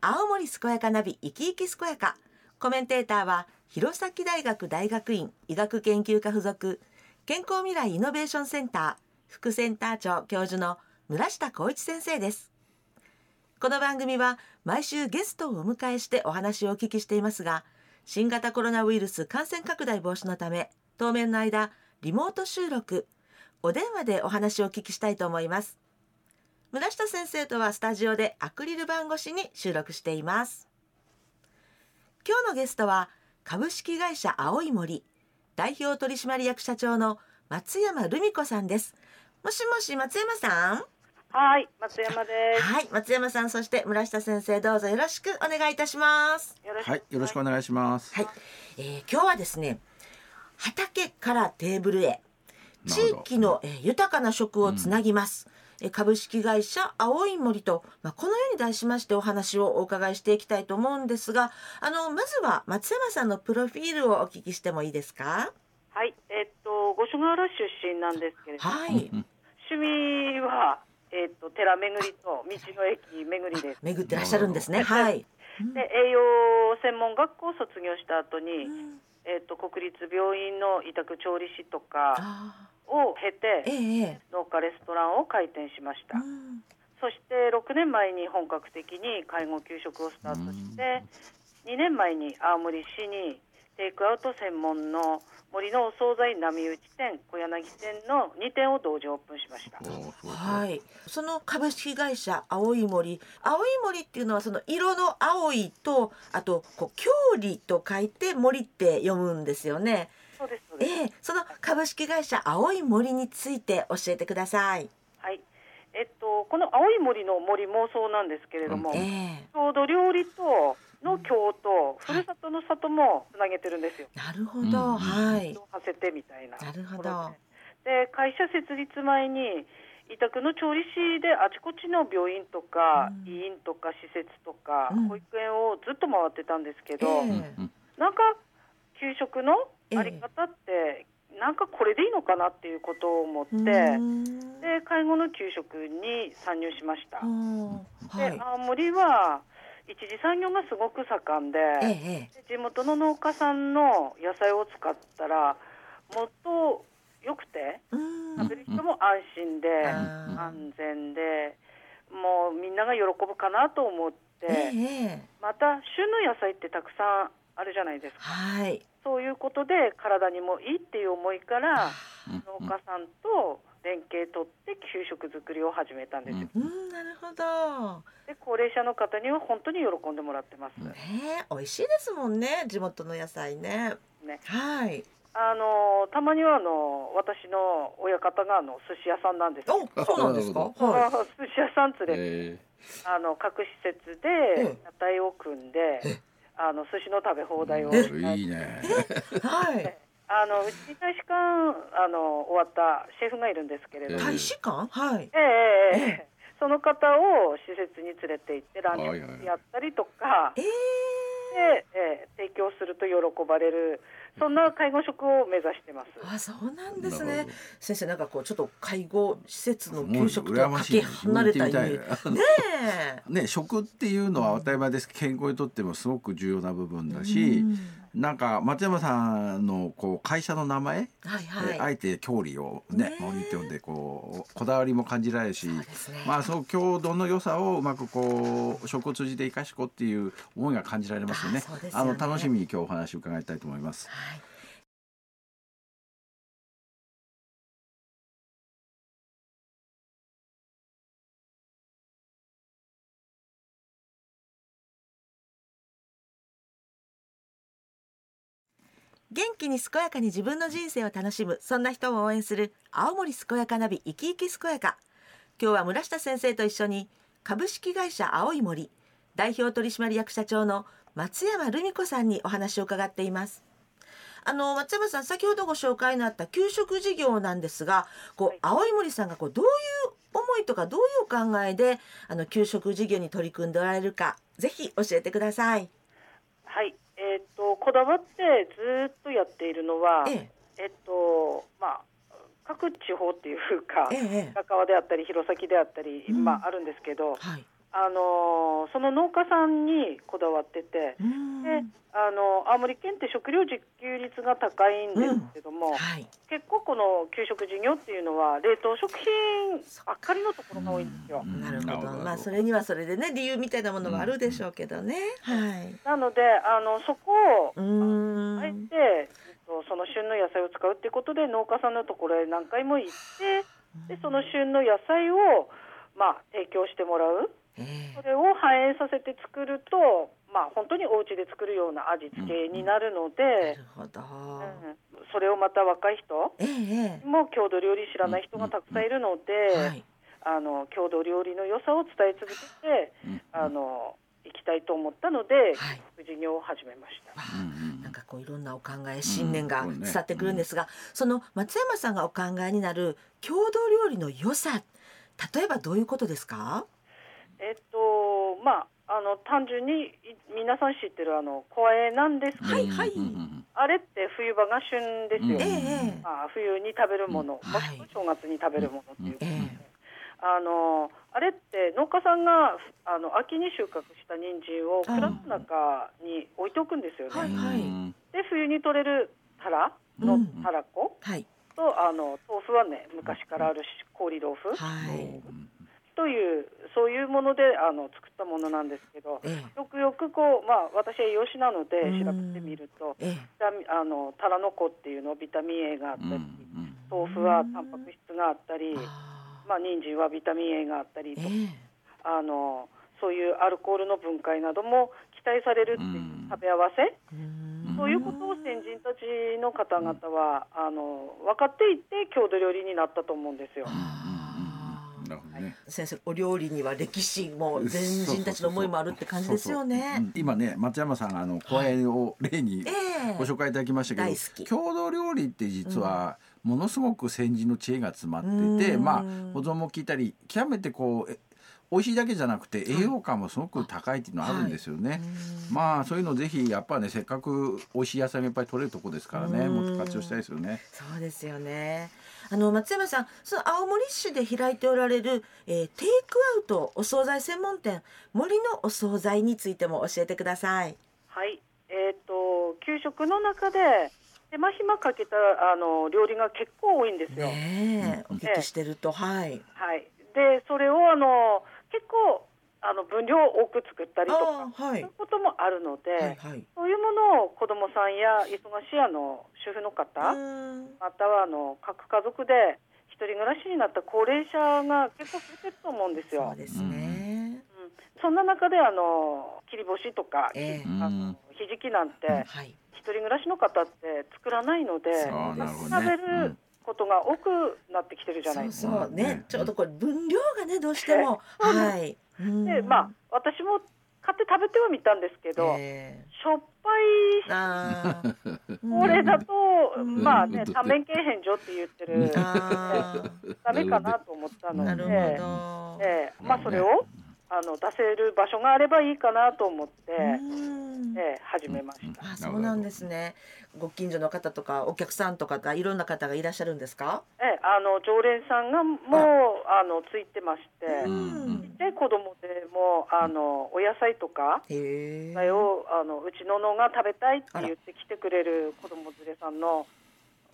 青森健やかナビ生き生き健やか。コメンテーターは弘前大学大学院医学研究科附属健康未来イノベーションセンター副センター長教授の村下光一先生です。この番組は毎週ゲストをお迎えしてお話をお聞きしていますが新型コロナウイルス感染拡大防止のため当面の間リモート収録お電話でお話をお聞きしたいと思います。村下先生とはスタジオでアクリル板越しに収録しています。今日のゲストは株式会社青い森代表取締役社長の松山留美子さんです。もしもし松山さん？はい、松山です。はい松山さんそして村下先生どうぞよろしくお願いいたします。よろしくはい、よろしくお願いします。はい、えー今日はですね畑からテーブルへ地域の、えー豊かな食をつなぎます、えー株式会社青い森と、まあ、このように題しましてお話をお伺いしていきたいと思うんですがあのまずは松山さんのプロフィールをお聞きしてもいいですか？はい、えっと五所川原出身なんですけれども、はい。趣味はえっと寺巡りと道の駅巡りです。巡ってらっしゃるんですね。はい、で栄養専門学校を卒業した後に、うん。えっと国立病院の委託調理師とかあを経てええ農家レストランを開店しました。えうん。そして6年前に本格的に介護給食をスタートして、2年前に青森市にテイクアウト専門の森のお惣菜波打ち店小柳店の2店を同時オープンしました。はい、その株式会社青い森。青い森っていうのはその色の青いとあとこう郷里と書いて森って読むんですよね。そうですそうです、ええその株式会社青い森について教えてください。はい。えっとこの青い森の森もそうなんですけれども、ええ。郷土料理との京とふるさとの里もつなげてるんですよ、なるほど、うん。はい。はせてみたいななるほど。で。で会社設立前に委託の調理師であちこちの病院とか、うん。医院とか施設とか、うん。保育園をずっと回ってたんですけど、ええ。うんなんか給食のあり方って、なんかこれでいいのかなっていうことを思って、うん。で介護の給食に参入しました。うん。はい。で青森は一次産業がすごく盛んで、ええ地元の農家さんの野菜を使ったらもっと良くてうん。食べる人も安心で、安全でもうみんなが喜ぶかなと思って、ええまた旬の野菜ってたくさんあるじゃないですか。はい。そういうことで体にもいいっていう思いからうん農家さんと連携取って給食作りを始めたんですよ、うん。なるほど。で高齢者の方には本当に喜んでもらってます、ねえ美味しいですもんね地元の野菜ね。ね。はい。あのたまにはあの私の親方があの寿司屋さんなんですよ。おそうなんですか？は寿司屋さん連れてえ。あの各施設えで屋台を組んで、あの寿司の食べ放題を、ーいいね。い。はい。あのうちに大使館あの終わったシェフがいるんですけれども、え大使館？はい。ええええその方を施設に連れて行ってランチやったりとか。えで、ええ提供すると喜ばれるそんな介護職を目指してます。ー、あそうなんですね。先生なんかこうちょっと介護施設のもう給食とかけましいね。離れたイメーねえ。ね、食っていうのは当たり前ですけど健康にとってもすごく重要な部分だし、なんか松山さんのこう会社の名前、はいはい。えて郷里をねね森って呼んでこうこだわりも感じられるしね。まあその郷土の良さをうまくこう食を通じて生かしこうっていう思いが感じられますよねあねあの楽しみに今日お話を伺いたいと思います。はい。元気に健やかに自分の人生を楽しむ。そんな人を応援する。青森健やかナビ生き生き健やか。今日は村下先生と一緒に株式会社青い森。代表取締役社長の松山留美子さんにお話を伺っています。あの松山さん先ほどご紹介のあった給食事業なんですがこう、はい。青い森さんがこうどういう思いとかどういうお考えであの給食事業に取り組んでおられるかぜひ教えてください。はい、えっ、とこだわってずっとやっているのは、ええ。っとまあ各地方っていうか、えええ深川であったり弘前であったり、うん。まああるんですけど、はい。あのその農家さんにこだわってて、うんであの青森県って食料自給率が高いんですけども、はい。結構この給食事業っていうのは冷凍食品ばっかりのところが多いんですよ。うんなるほど。まあそれれにはそれでね理由みたいなものがあるでしょうけどね。はい。なのであのそこをあえん。て、えっとその旬の野菜を使うっていうことで農家さんのところへ何回も行ってでその旬の野菜を、まあ、提供してもらう。えそれを反映させて作ると、まあ、本当にお家で作るような味付けになるので、るほど。うん。それをまた若い人えええも郷土料理知らない人がたくさんいるので、えはい。あの郷土料理の良さを伝え続けてあの行きたいと思ったので、はい。事業を始めました。なんかこういろんなお考え信念がうん伝わってくるんですが、その松山さんがお考えになる郷土料理の良さ例えばどういうことですか？えっとまああの単純にい皆さん知ってるあの小あえなんですけど、はいはい。あれって冬場が旬ですよ、うん。ええまあ、冬に食べるもの、うん。もしくは正月に食べるものっていうことで、ええ。あのあれって農家さんがあの秋に収穫した人参を蔵の中に置いておくんですよね、はいはい。で冬に取れるタラのうん。たらこはいとあの豆腐はね昔からあるし氷豆腐。はい。というそういうものであの作ったものなんですけどえよくよくこうまあ私は栄養士なのでうん。調べてみるとええ。あのタラの子っていうのビタミン A があったり豆腐はタンパク質があったりまあ人参はビタミン A があったりとあのそういうアルコールの分解なども期待されるっていううん。食べ合わせそういうことを先人たちの方々はあの分かっていて郷土料理になったと思うんですよ。あーなるほどね。先生お料理には歴史も前人たちの思いもあるって感じですよね。うん。今ね松山さんがあの小屋を例にええ。ご紹介いただきましたけど、大好き。郷土料理って実はものすごく先人の知恵が詰まってて、うん。まあ保存も効いたり極めてこうえ美味しいだけじゃなくて栄養価もすごく高いっていうのはあるんですよね。うんまあそういうのぜひやっぱねせっかく美味しい野菜がいっぱい取れるとこですからねうんもっと活用したいですよね。そうですよね。あの松山さん、その青森市で開いておられる、えーテイクアウトお惣菜専門店森のお惣菜についても教えてください。はい、えっ、と給食の中で手間暇かけたあの料理が結構多いんですよ。ねえ、うんお聞きしてると、はい。はい。でそれをあの結構あの分量を多く作ったりとか、はいそういうこともあるので、はいはい。そういうものを子どもさんや忙しいあの主婦の方、うんまたはあの各家族で一人暮らしになった高齢者が結構増えてると思うんですよ。そうですね。うん、そんな中であの切り干しとか、ええあのひじきなんて、はい。一人暮らしの方って作らないのでそうなるほど食べね。ることが多くなってきてるじゃないそうですか。そうね。ね、ちょうどこれ分量がねどうしても、はい。うん。でまあ私も買って食べてはみたんですけど、えしょっぱい これだと、うん。まあねうん多面形変状って言ってる。ダメかなと思ったので、ど。ええ。まあそれをあの出せる場所があればいいかなと思って、うんええ始めました。あ、そうなんですね。ご近所の方とかお客さんとかがいろんな方がいらっしゃるんですか？ええあの常連さんがもうあのついてまして、うんちっちゃい子供でもあのお野菜とか菜をあのうちののが食べたいって言って来てくれる子供連れさんの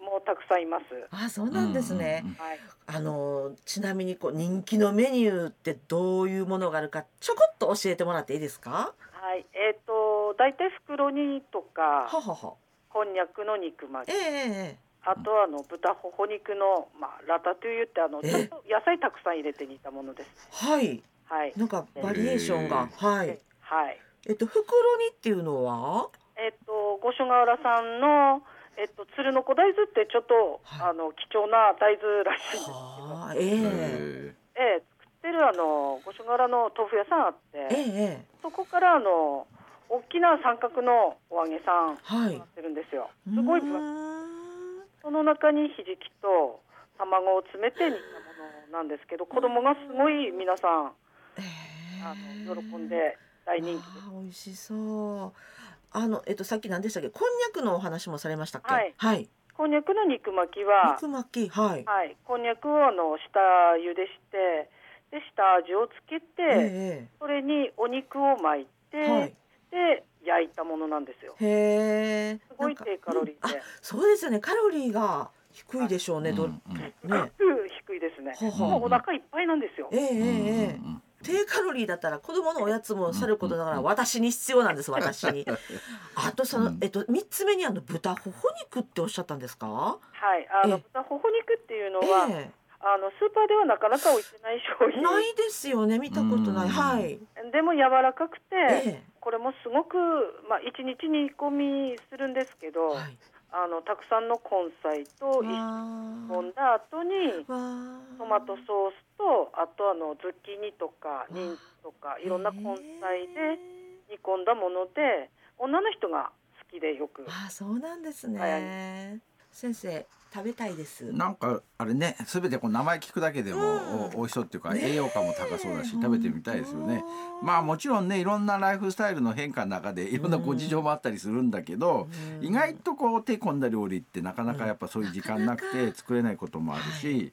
もうたくさんいます。あ、そうなんですね。はい。あのちなみにこう人気のメニューってどういうものがあるかちょこっと教えてもらっていいですか？はい。えっ、と大体袋煮とかははは。こんにゃくの肉巻えき、えあとはあの豚ほほ肉のまあラタトゥイユってあのえちょっと野菜たくさん入れて煮たものです。はい。はい。なんかバリエーションが、はい。はい。えっと袋煮っていうのは？えっ、と五所川原さんのえっと鶴の子大豆ってちょっと、はいあの貴重な大豆らしいんですけど。はあ、えええええ、作ってるあの五所川原の豆腐屋さんあって、ええそこからあの大きな三角のお揚げさんはいなってるんですよ。すごい分厚いその中にひじきと卵を詰めて煮たものなんですけど、子供がすごい皆さんえあえの喜んで大人気です。美味しそう。あのえっとさっき何でしたっけ？こんにゃくのお話もされましたっけ？はいはい。こんにゃくの肉巻きは、肉巻き？はい。はい、こんにゃくをあの下茹でして、で下味をつけて、えそれにお肉を巻いて、えはい。で焼いたものなんですよ。へえ。すごい低カロリーでうんあ、そうですよね。カロリーが低いでしょうね。どうんうんね。低いですね。ははもうお腹いっぱいなんですよ。ええええええうんうん低カロリーだったら子供のおやつもさることながら私に必要なんです私に。あとその、うんえっと三つ目にあの豚ほほ肉っておっしゃったんですか？はい、あのええ豚ほほ肉っていうのは、えあのスーパーではなかなか置いてない商え品。ないですよね見たことない。うんはい。でも柔らかくて、えこれもすごくまあ一日煮込みするんですけえど、はい。あのたくさんの根菜と煮込んだ後にトマトソースとあとあのズッキーニとかニンとかいろんな根菜で煮込んだもので女の人が好きでよくあーそうなんですね。は先生食べたいです。なんかあれね全てこう名前聞くだけでも、うん。お美味しそうっていうか、ね。栄養価も高そうだし食べてみたいですよね。まあもちろんねいろんなライフスタイルの変化の中でいろんなご事情もあったりするんだけど、うん。意外とこう手込んだ料理ってなかなかやっぱそういう時間なくて作れないこともあるし。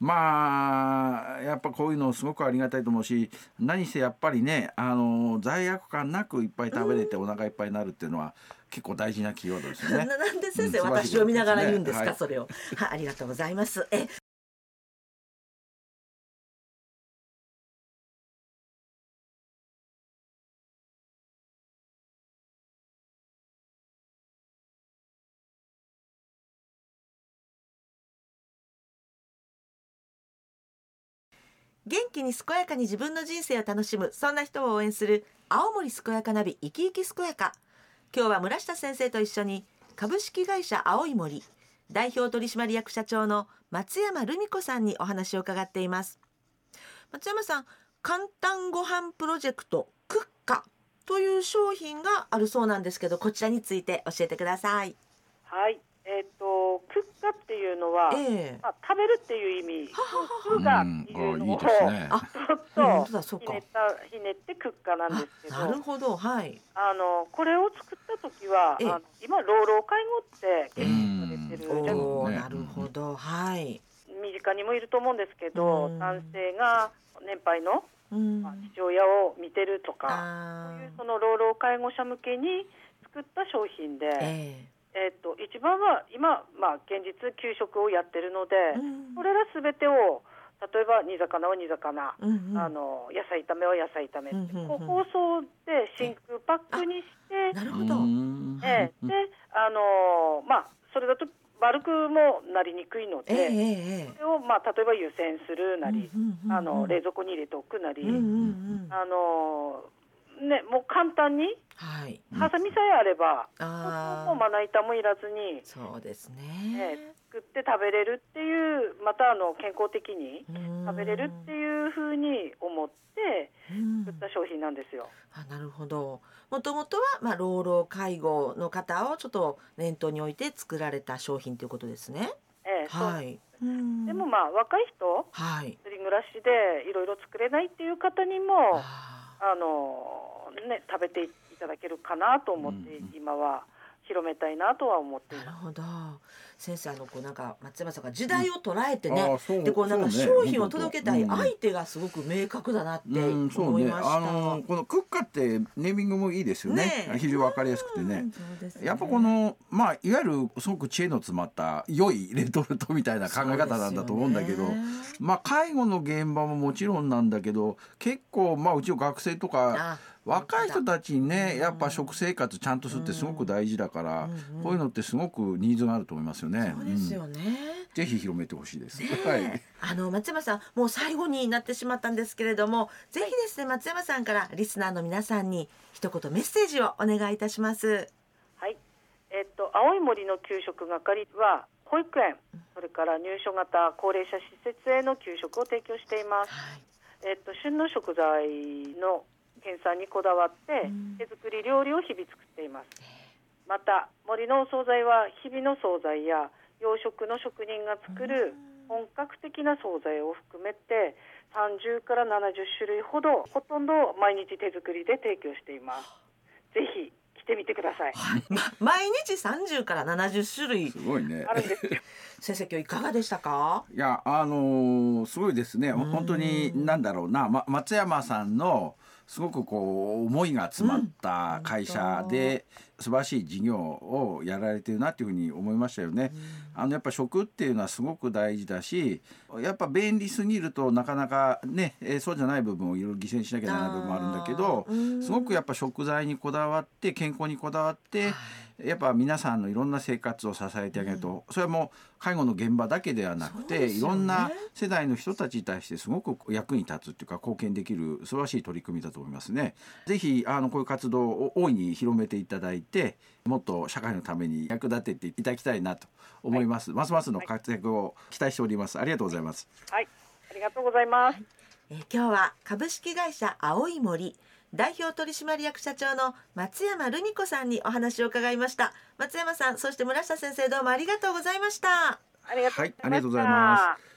まあやっぱこういうのすごくありがたいと思うし何せやっぱりねあの罪悪感なくいっぱい食べれてお腹いっぱいになるっていうのは結構大事なキーワードですよね。ななんで先生、うん私を見ながら言うんですか、はいそれを。はい、ありがとうございます。え。元気に健やかに自分の人生を楽しむそんな人を応援する青森健やかナビ生き生き健やか今日は村下先生と一緒に株式会社青い森代表取締役社長の松山留美子さんにお話を伺っています。松山さん簡単ご飯プロジェクトクッカという商品があるそうなんですけどこちらについて教えてください。はい。えっ、とクッカっていうのは、ええ。まあ、食べるっていう意味はははクがうんっていうのをあいいですね。あ ちょっとひねったひねってクッカなんですけど。あなるほどはい。あのこれを作った時は、ええ。あの今老老介護ってええ研究されてるじゃないるほど。はい。身近にもいると思うんですけど、うん。男性が年配の、父親を見てるとか、あそういうその老老介護者向けに作った商品で、ええっと一番は今、まあ、現実給食をやってるので、えうん。これらすべてを例えば煮魚は煮魚、うんうん。あの野菜炒めは野菜炒めうんうんうん。こう包装で真空パックにして、なるほええ。であのまあそれだと悪くもなりにくいので、えええええそれを、まあ、例えば湯煎するなり、うんうんうんうんあの冷蔵庫に入れておくなり、うんうんうん。あのね、もう簡単に？はい。うんハサミさえあれば、あもうまな板もいらずに、そうですね。ね、作って食べれるっていうまたあの健康的にうん。食べれるっていうふうに思ってうん。作った商品なんですよ。あなるほど。もともとは、まあ、老老介護の方をちょっと念頭に置いて作られた商品ということですね。ええはい。うん。でもまあ若い人はい。一人暮らしでいろいろ作れないっていう方にもああのね食べていただけるかなと思ってうん。今は広めたいなとは思っています。ーなるほど先生あのこうなんか松山さんが時代を捉えてね、あそうでこうなんか商品を届けたいうん相手がすごく明確だなってうん、そうね。思いました。あのこのクッカってネーミングもいいですよね。ね非常にわかりやすくてねうん。そうですねやっぱこのまあいわゆるすごく知恵の詰まった良いレトルトみたいな考え方なんだと思うんだけど、まあ介護の現場ももちろんなんだけど結構まあうちの学生とかあ若い人たちにうんねやっぱ食生活ちゃんとするってすごく大事だから、うんうんこういうのってすごくニーズがあると思いますよね。そうですうんよね。ぜひ広めてほしいです。ね はい。えあの松山さんもう最後になってしまったんですけれどもぜひですね松山さんからリスナーの皆さんに一言メッセージをお願いいたします。はい、えっと青い森の給食係は保育園それから入所型高齢者施設への給食を提供しています。はい。えっと旬の食材の県産にこだわってうん。手作り料理を日々作っています。また森のお惣菜は日々の惣菜や洋食の職人が作る本格的な惣菜を含めて30から70種類ほどほとんど毎日手作りで提供しています。ぜひ来てみてください。毎日30から70種類。すごいね。あるんですよ。先生今日いかがでしたか？いやあのーすごいですね。ん。本当になんだろうな、ま、松山さんのすごくこう思いが詰まった会社で素晴らしい事業をやられてるなっていうふうに思いましたよね。あのやっぱ食っていうのはすごく大事だしやっぱ便利すぎるとなかなかね、えーそうじゃない部分をいろいろ犠牲にしなきゃならない部分もあるんだけどすごくやっぱ食材にこだわって健康にこだわってやっぱ皆さんのいろんな生活を支えてあげると、それはもう介護の現場だけではなくて、ねいろんな世代の人たちに対してすごく役に立つっていうか貢献できる素晴らしい取り組みだと思いますね。ぜひあのこういう活動を大いに広めていただいてもっと社会のために役立てていただきたいなと思います。ますますの活躍を期待しております。ありがとうございます。はい、ありがとうございます。えー今日は株式会社青い森代表取締役社長の松山ルミ子さんにお話を伺いました。松山さんそして村下先生どうもありがとうございました。ありがとうございました。はいありがとうございます